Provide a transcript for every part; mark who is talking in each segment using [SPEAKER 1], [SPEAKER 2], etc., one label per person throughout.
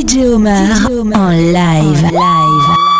[SPEAKER 1] DJ Omar, en live. live.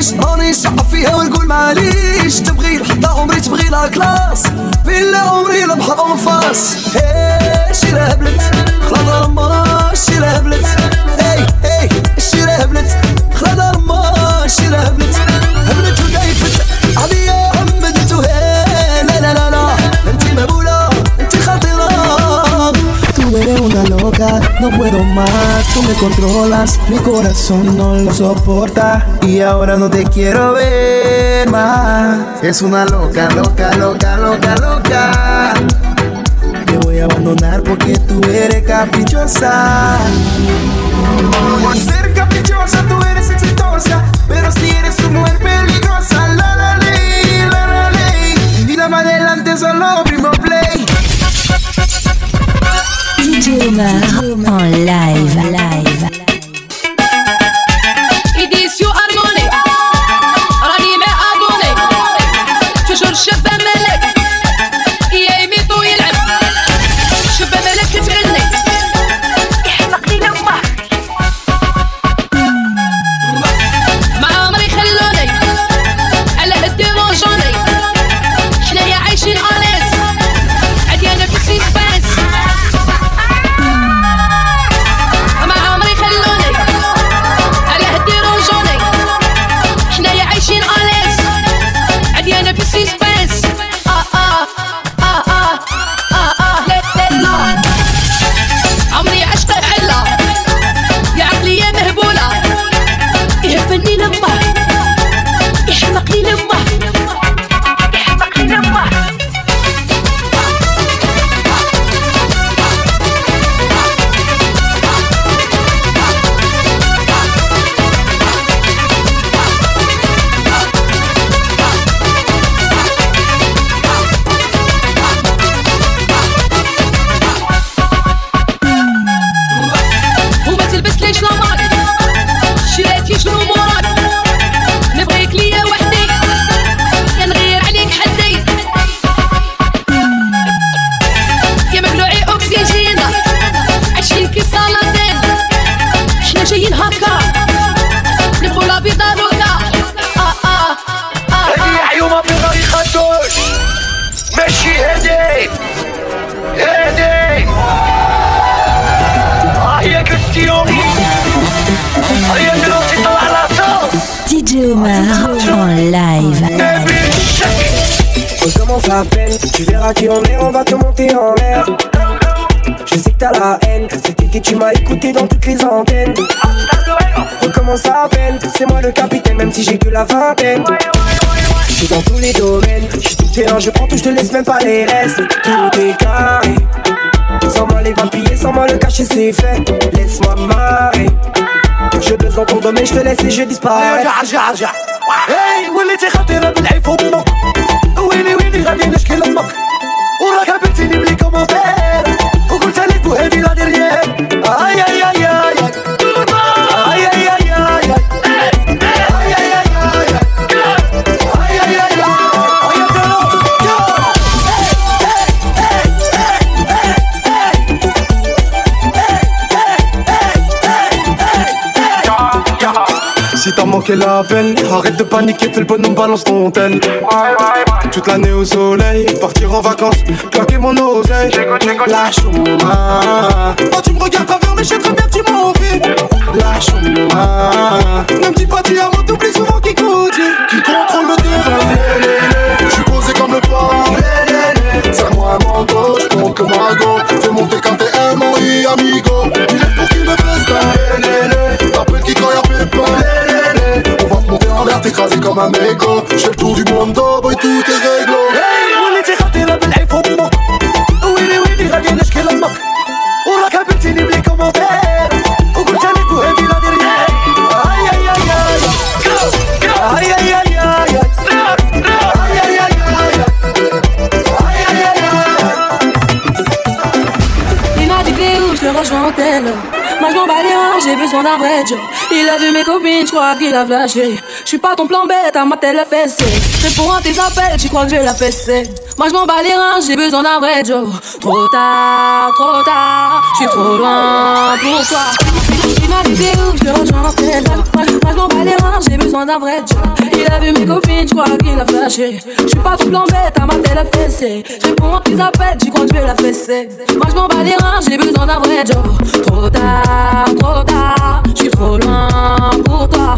[SPEAKER 2] معليش راني شعب فيها ونقول معليش. تبغي لحتى عمري تبغي لها كلاس. بلا عمري لا بحر اون إيه، شي شيرا إيه، إيه، هبلت خلاص رما شيرا هبلت اي اي شيرا هبلت خلاص رما شيرا هبلت هبلت وقايفت عليا
[SPEAKER 3] eres una loca, no puedo más, tú me controlas, mi corazón no lo soporta y ahora no te quiero ver más. Es una loca, loca, loca, loca, loca. Te voy a abandonar porque tú eres caprichosa.
[SPEAKER 2] Por ser caprichosa tú eres exitosa Pero si eres una mujer peligrosa La la ley, la la ley Mi vida más adelante solo primo
[SPEAKER 1] Boomer en live.
[SPEAKER 4] On commence à peine, tu verras qui on est, on va te monter en l'air. Je sais que t'as la haine, cet été tu m'as écouté dans toutes les antennes. On commence à peine, c'est moi le capitaine, même si j'ai que la vingtaine. Je suis dans tous les domaines, je suis tout terrain, je prends tout, je te laisse même pas les restes. Tout est carré, sans moi les vampires, sans moi le cacher, c'est fait. Laisse-moi marrer. Je baisse dans ton domaine, je te laisse et je disparais.
[SPEAKER 5] ارجع ارجع ارجع هاي وليتي خطيرة بالعيب امك ويلي
[SPEAKER 6] Si t'as manqué la peine, arrête de paniquer, fais le bonhomme, balance ton tel. Toute l'année au soleil, partir en vacances, claquer mon oseille. Lâche-moi. Quand tu me regardes travers mes sais très bien tu m'en. Lâche-moi. Ne me dis pas tu as t'oublies souvent qui coûte. Qui contrôle le terrain. Je suis posé comme le poids. Serre-moi à mon
[SPEAKER 5] dos, je compte le. Fais monter quand t'es un MOI, amigo. Il est pour qu'il me fasse ma mégo J'ai le tour du monde, oh boy tout
[SPEAKER 1] est réglo Hey, وليتي خطيرة بالعيب فمك ويلي ويلي غادي نشكي لامك M'en bats les reins, j'ai besoin d'un vrai job Il a vu mes copines, je crois qu'il a flashé. Je suis pas ton plan bête, à ma tête la fessée Réponds à tes appels, tu crois que je vais la fesser Moi je m'en bats les reins, j'ai besoin d'un vrai job Trop tard, trop tard, je suis trop loin. Pour toi Il m'a dit où, je te rejoins Moi je m'en bats les reins, j'ai besoin d'un vrai job Il a vu mes copines, je crois qu'il a flashé. Je suis pas plan bête, à ma tête la fessée. Réponds à tes appels, tu crois que je vais la fesser. Moi je m'en bats les reins, j'ai besoin d'un vrai job Trop tard, trop tard, je suis trop loin pour toi.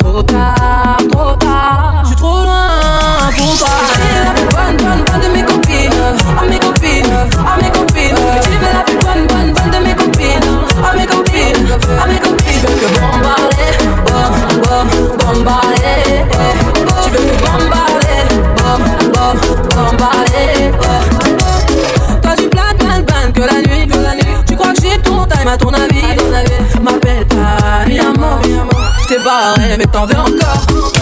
[SPEAKER 1] Trop tard, trop tard, pour toi la plus bonne, bonne, bonne de mes copines À mes copines, à mes copines Tu es la plus bonne, bonne, bonne de mes copines À mes copines, à mes copines Je veux que bombarder, bom, bom, bombarder veux que toi tu que la nuit, que la nuit. Tu crois que j'ai ton time à ton avis, M'appelle pas, mi amor. J't'ai barré, mais t'en veux encore.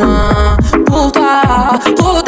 [SPEAKER 1] main pour toi, pour.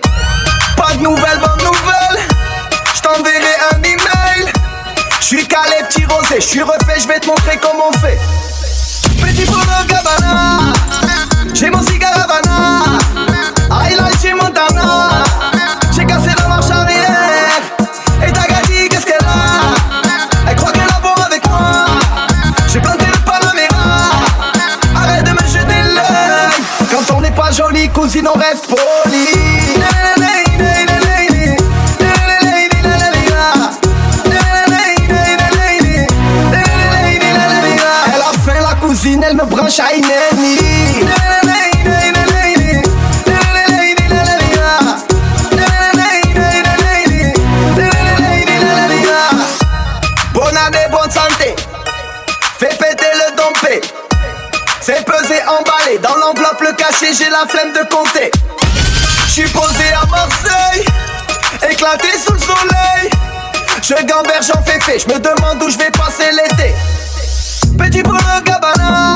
[SPEAKER 3] Pas de nouvelles, bonnes nouvelles J't'enverrai un email. J'suis calé petit rosé. J'suis refait, j'vais te montrer comment on fait. Petit Bruno Gabbana. J'ai mon cigare Havana. Highlight chez Montana J'ai cassé la marche arrière Et ta gadi qu'est-ce qu'elle a? Elle croit qu'elle a bon avec moi. J'ai planté le Panamera. Arrête de me jeter l'œil Quand on n'est pas joli cousine on reste poli me branche à une ennemie Bonne année, bonne santé. Fais péter le dompé. C'est pesé, emballé. Dans l'enveloppe, le cachet, j'ai la flemme de compter. J'suis posé à Marseille, éclaté sous le soleil. Je gamberge, j'en fais fait. J'me demande où je vais passer l'été. Petit Bruno Gabbana,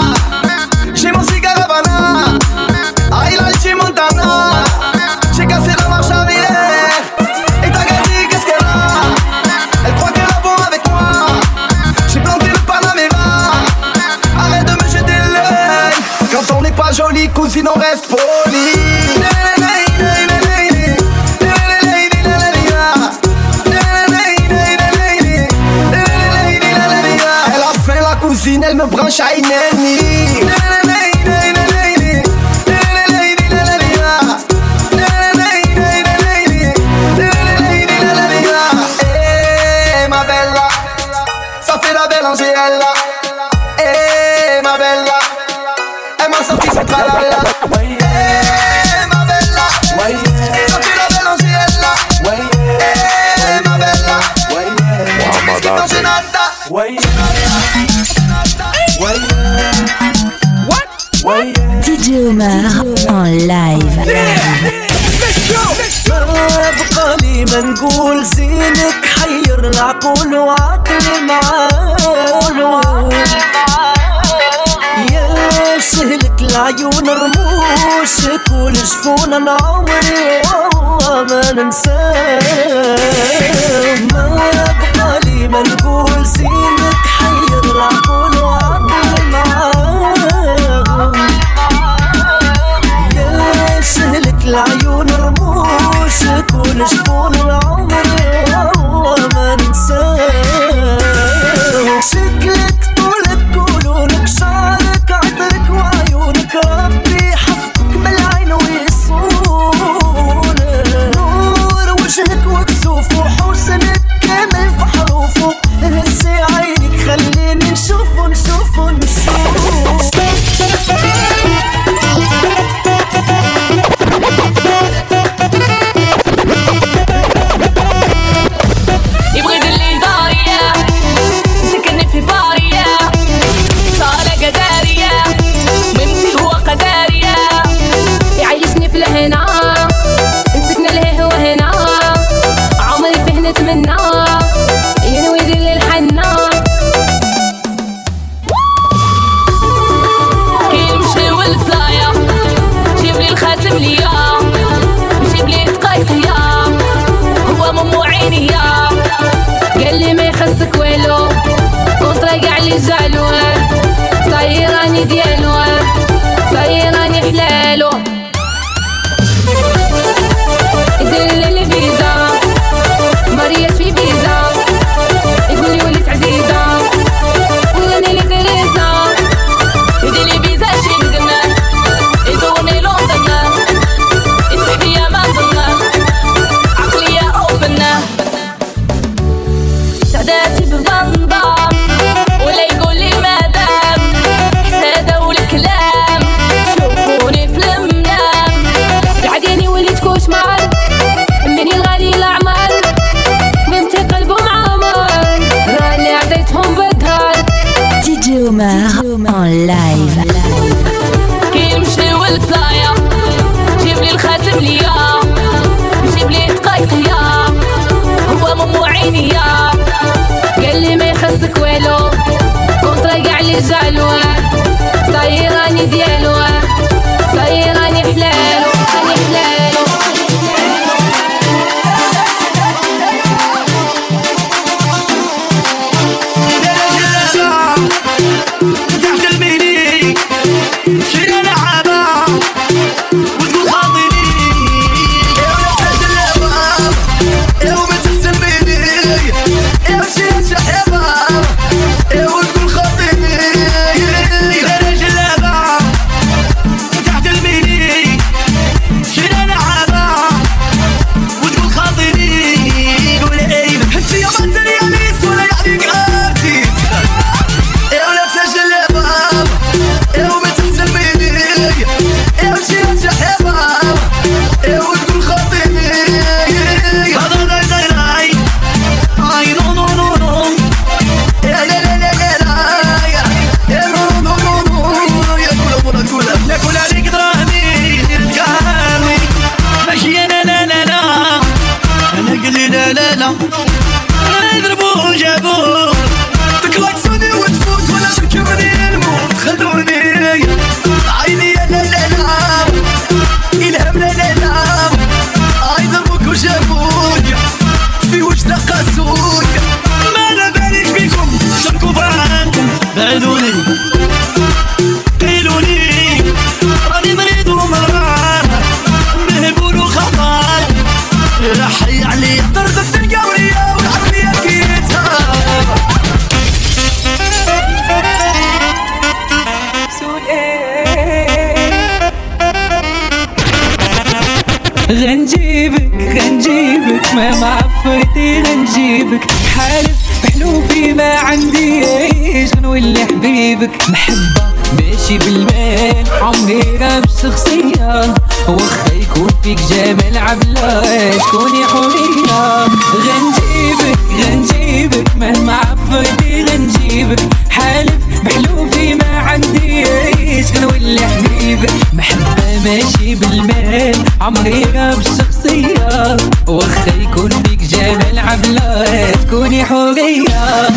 [SPEAKER 3] j'ai mon cigare Havana. Highlight chez Montana, j'ai cassé la marche arrière. Et t'as gagné, qu'est-ce qu'elle a? Elle croit qu'elle a bon avec moi. J'ai planté le Panamera. Arrête de me jeter l'œil. Quand on n'est pas joli, cousine, on reste poli. Elle me branche à une ennemie.
[SPEAKER 7] ما نقول زينك حير العقول وعقل معاول يا سهلك العيون رموشك والجفون أنا عمري والله ما ننساك ما بقى لي ما نقول زينك حير العقول وعقل معاول يا سهلك العيون كل شكون العمر والله
[SPEAKER 8] الله ما
[SPEAKER 9] ننساك حبيبك محبة ماشي بالمال. عمري راب شخصية وخا يكون فيك جمال عبلاش. كوني حورية غنجيبك غنجيبك. مهما عفرتي غنجيبك. حالف بحلوفي ما عندي عنديش. غنولي حبيبك محبة ماشي بالمال. عمري راب شخصية وخا يكون فيك
[SPEAKER 10] جمال عبلاش. كوني حورية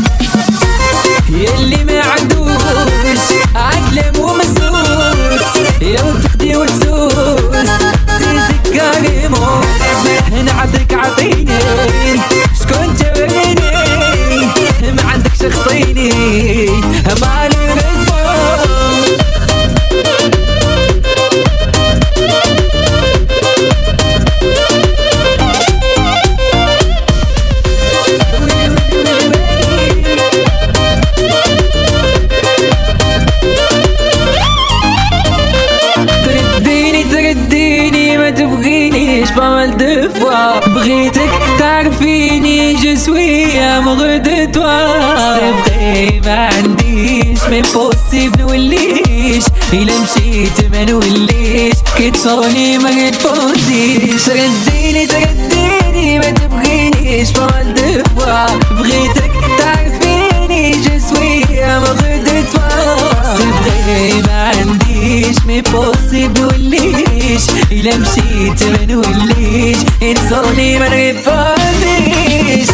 [SPEAKER 10] يلي ما عندوش عكلام ومزوز لو تخدي وتزوز تزيد كاريمون نعطيك عطيني شكون جبريني ما عندكش خطيني ما لفة والدفوة بغيتك تعرفيني جسوية مغرد تبغي ما عنديش من بوسي بنوليش إلا مشيت ما نوليش. كتصوني ما تفوتيش ترديني ترديني ما تبغينيش. فوالدفوة بغيتك تعرفيني جسوية مغرد تبغي صدقني ما عنديش مي بوسي تقوليش إلا مشيت ما نوليش انصرني ما نفهمنيش.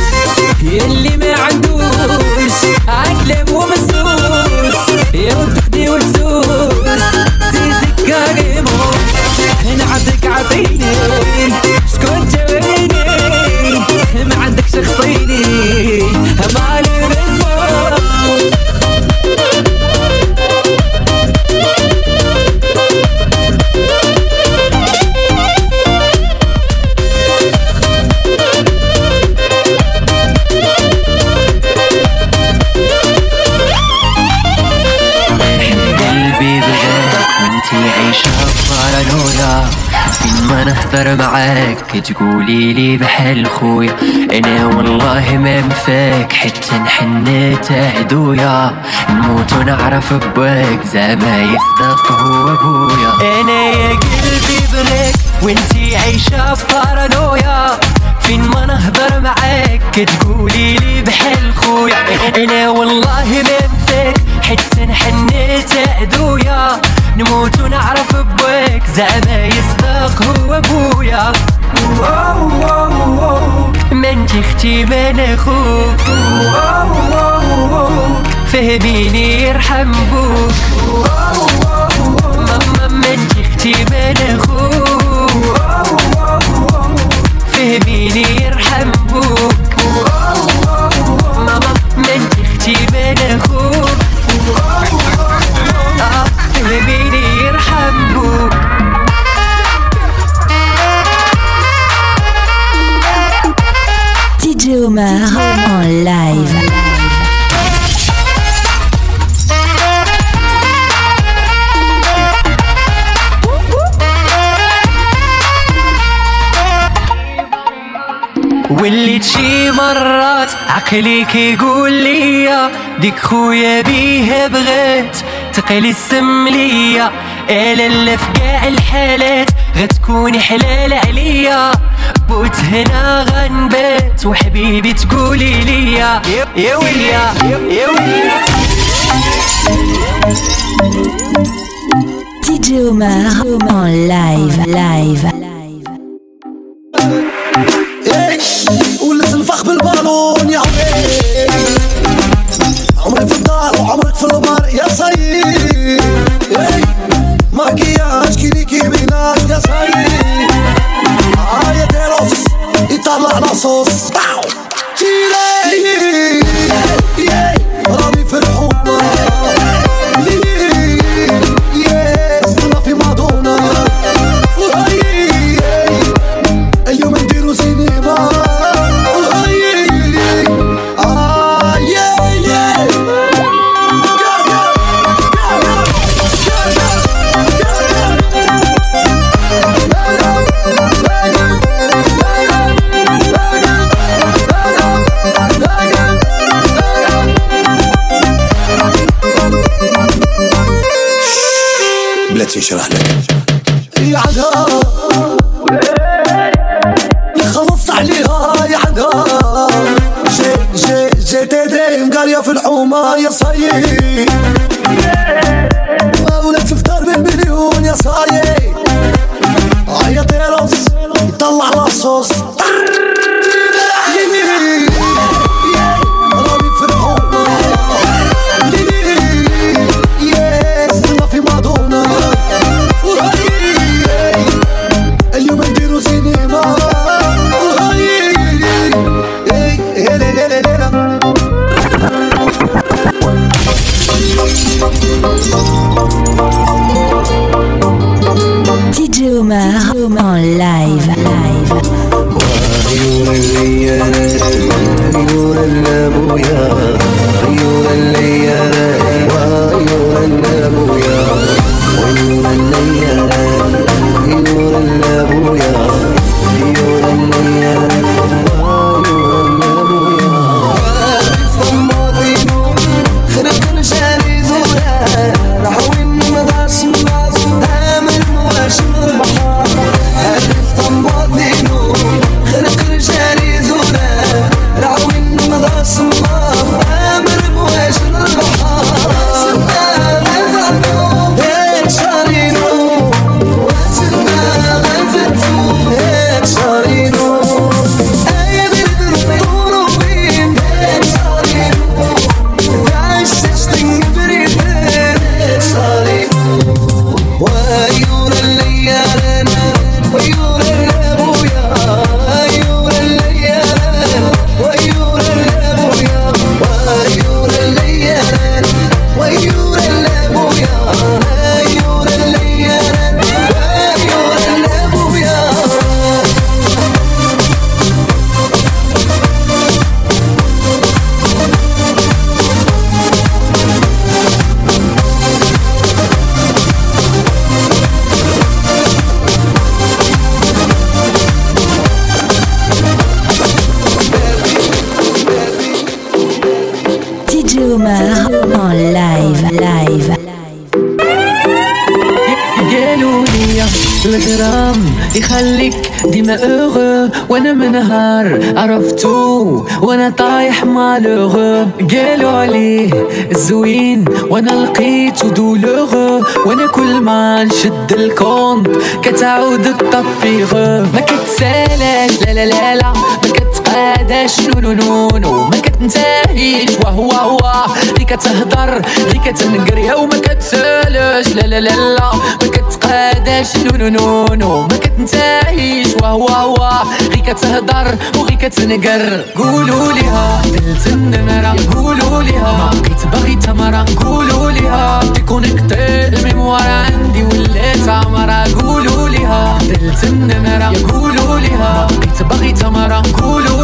[SPEAKER 10] يلي ما عندوش عكلم ومسوس. يرد خدي وسوس زيزك كريمو نعطيك عطيني. شكون جويني ما عندك شخصيني. ما لبس
[SPEAKER 11] نهضر معاك تقولي لي بحال خويا. أنا والله ما مفاك حتى نحنيت عدويا نموت ونعرف بواك زعما يصدق هو أبويا.
[SPEAKER 12] أنا يا قلبي بريك وإنتي عايشة بارانويا. فين ما نهضر معاك تقولي لي بحال خويا. أنا والله ما مفاك حتى نحنيت عدويا نموت ونعرف بواك زعما يصدق هو أبويا. ما انت أختي ما أخوك. فهميني يرحم بوك. ماما ما انت أختي ما أخوك. مرات عقلي كيقول ليا ديك خويا بيه بغيت تقلي السم ليا الا لا في كاع الحالات غتكوني حلال عليا بوت هنا غنبات وحبيبي تقولي ليا يا ويليا يا ويليا
[SPEAKER 2] DJ Omar en live. Live.
[SPEAKER 5] إيه، ولت نفخ بالبالون يا عمري. عمري في الدار وعمرك في البار يا إيه، ماكياج كيليكي بيناك يا سيد آه يا ديروس يطلع باو تيري رامي في الحومة. DJ Omar, DJ
[SPEAKER 10] Omar en live. اغو وأنا منهار. عرفتو وأنا طايح مالوغو قالوا عليه الزوين وأنا لقيتو دولوغو وأنا كل ما نشد الكونت كتعود التطبيغ ما كتسالاش لا لا لا لا. ما كتقاداش نو نو نو نو ما كتنتهيش وهو هو. اللي كتهضر اللي كتنقري وما كتسالاش لا لا لا لا. ما كتقاداش نو نو نو نو ما كتنتهيش وهو هو. غي كتهضر وغي كتنقر. قولوا ليها دلت النمرة. قولوا ليها ما بقيت باغي تمرة. قولوا ليها ديكونيكتي الميموار عندي ولات عمرة. قولوا ليها دلت النمرة. قولوا ليها ما بقيت باغي تمرة. قولوا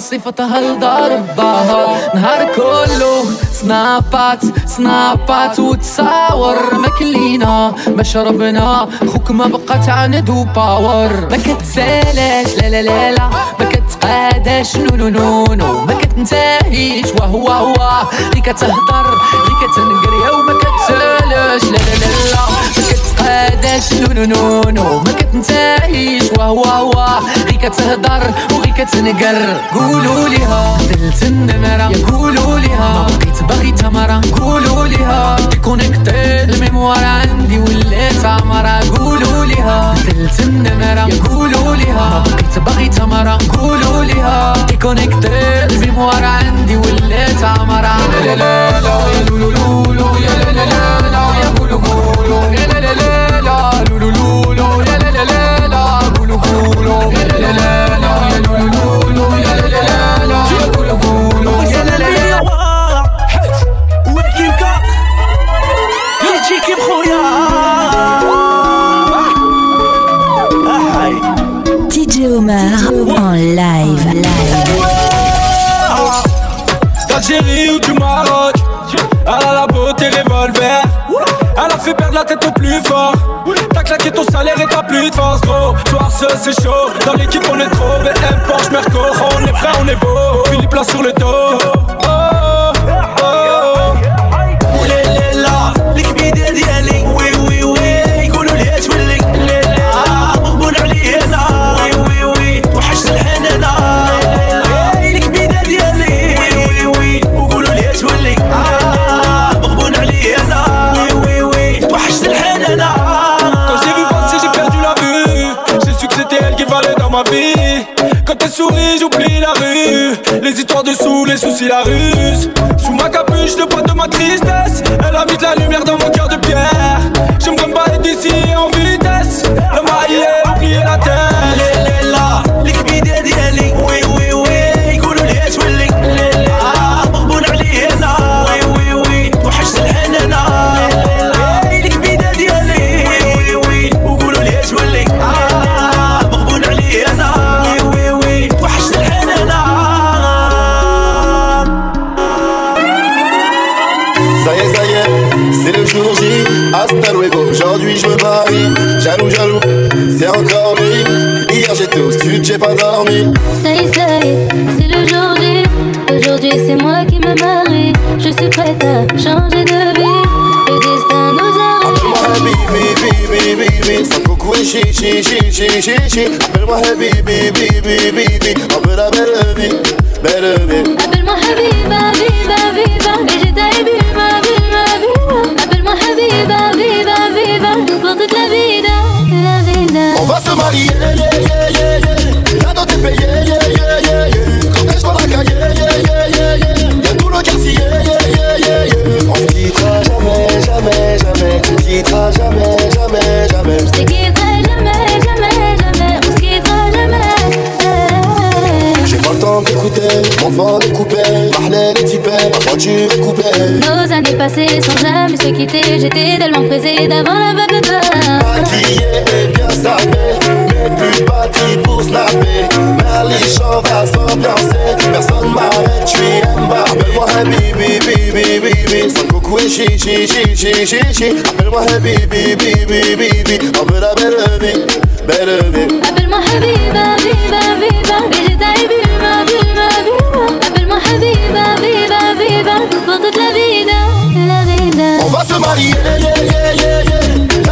[SPEAKER 10] لدار باها نهار كله سنابات سنابات وتصاور ما كلينا ما شربنا خوك ما بقى تعاند باور. ما كتسالاش لا لا لا لا ما كتقاداش نو نو نو نو. ما كتنتهيش وهو هو اللي كتهضر اللي كتنقري وما كتسالاش لا لا لا لا. ما كتقاداش نو نو نو نو. ما كتنتهيش وهو هو غي كتهضر وغي كتنقر قولوا ليها دلت النمرة يقولوا ليها ما بقيت باغي تمرة قولوا ليها ديكونيكتي الميموار عندي ولات عمرة قولوا ليها دلت النمرة يقولوا ليها ما بقيت باغي تمرة قولوا ليها ديكونيكتي الميموار عندي ولات عمرة لا لا لا يا لولو لولو يا لا لا لا يا قولوا قولوا يا لا لا لا لولو
[SPEAKER 2] DJ Omar en live.
[SPEAKER 9] ou du Maroc Elle a la beauté a fait perdre la tête au plus fort. T'as claqué ton salaire et t'as plus de force gros. Soir ce c'est chaud. Dans l'équipe on est trop BM Porsche Merco. On est frère on est beau. Philippe là sur le dos Les histoires de sous, les soucis, la ruse. Sous ma capuche, le poids de ma tristesse. Elle de la
[SPEAKER 13] شي قبل ما حبيبي بيبي بي بي بي
[SPEAKER 14] قبل ما حبيبة بيبة بيبة إجت بي. بيبة بي قبل ما حبيبة بيبة بيبة وقت لا vida, la vida
[SPEAKER 13] On va se marier, yeah, yeah, yeah, yeah. Là dans tes pays, yeah, yeah, yeah. Écoutait, mon fort découpait, parlait les typais, ma voiture est coupée.
[SPEAKER 14] Nos années passées sans jamais se quitter, j'étais tellement pressée d'avant la vague de
[SPEAKER 13] Maquillé et bien mais plus bâti pour snapper. S'ambiancer, personne m'arrête, j'suis. Appelle-moi Habibi, bibi, bibi, sans coucou et chi, chi, chi, chi, chi, chi. Appelle-moi Habibi, bibi, bibi, on veut la belle vie, belle vie.
[SPEAKER 14] Appelle-moi Habiba, Habiba, Habiba Et Habiba, Habiba, Habiba Pour toute la vida, la vida
[SPEAKER 13] On va se marier, yeah, yeah, yeah,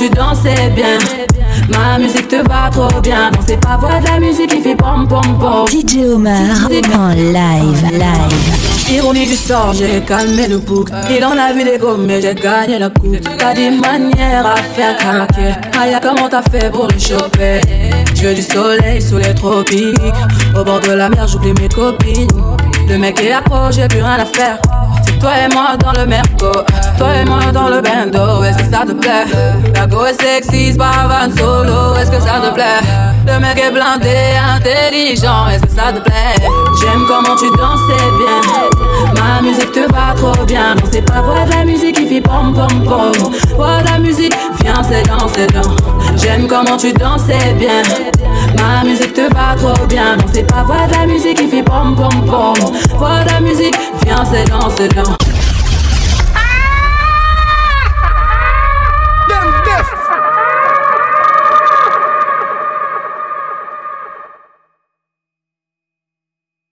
[SPEAKER 1] tu dansais bien. Ma musique te va trop bien. C'est pas voix de la musique qui fait pom pom pom.
[SPEAKER 2] DJ Omar en live, live.
[SPEAKER 1] Ironie du sort, j'ai calmé le bouc. Il en a vu des gommes, mais j'ai gagné la coupe. T'as des manières à faire craquer. Aïe, comment t'as fait pour les choper? Je veux du soleil sous les tropiques. Au bord de la mer, j'oublie mes copines. Le mec est accro, j'ai plus rien à faire. Toi et moi dans le merco. Toi et moi dans le bendo. Est-ce que ça te plaît? La go est sexy, pas van solo. Est-ce que ça te plaît? Le mec est blindé, intelligent. Est-ce que ça te plaît? J'aime comment tu dansais bien. Ma musique te va trop bien. C'est pas voix de la musique qui fait pom pom pom. Voix de la musique, viens, c'est dans, c'est dans. J'aime comment tu dansais bien. Ma musique te va trop bien. Non, c'est pas voix de la musique qui fait pom pom pom. Voix de la musique, viens, c'est dans, c'est dans.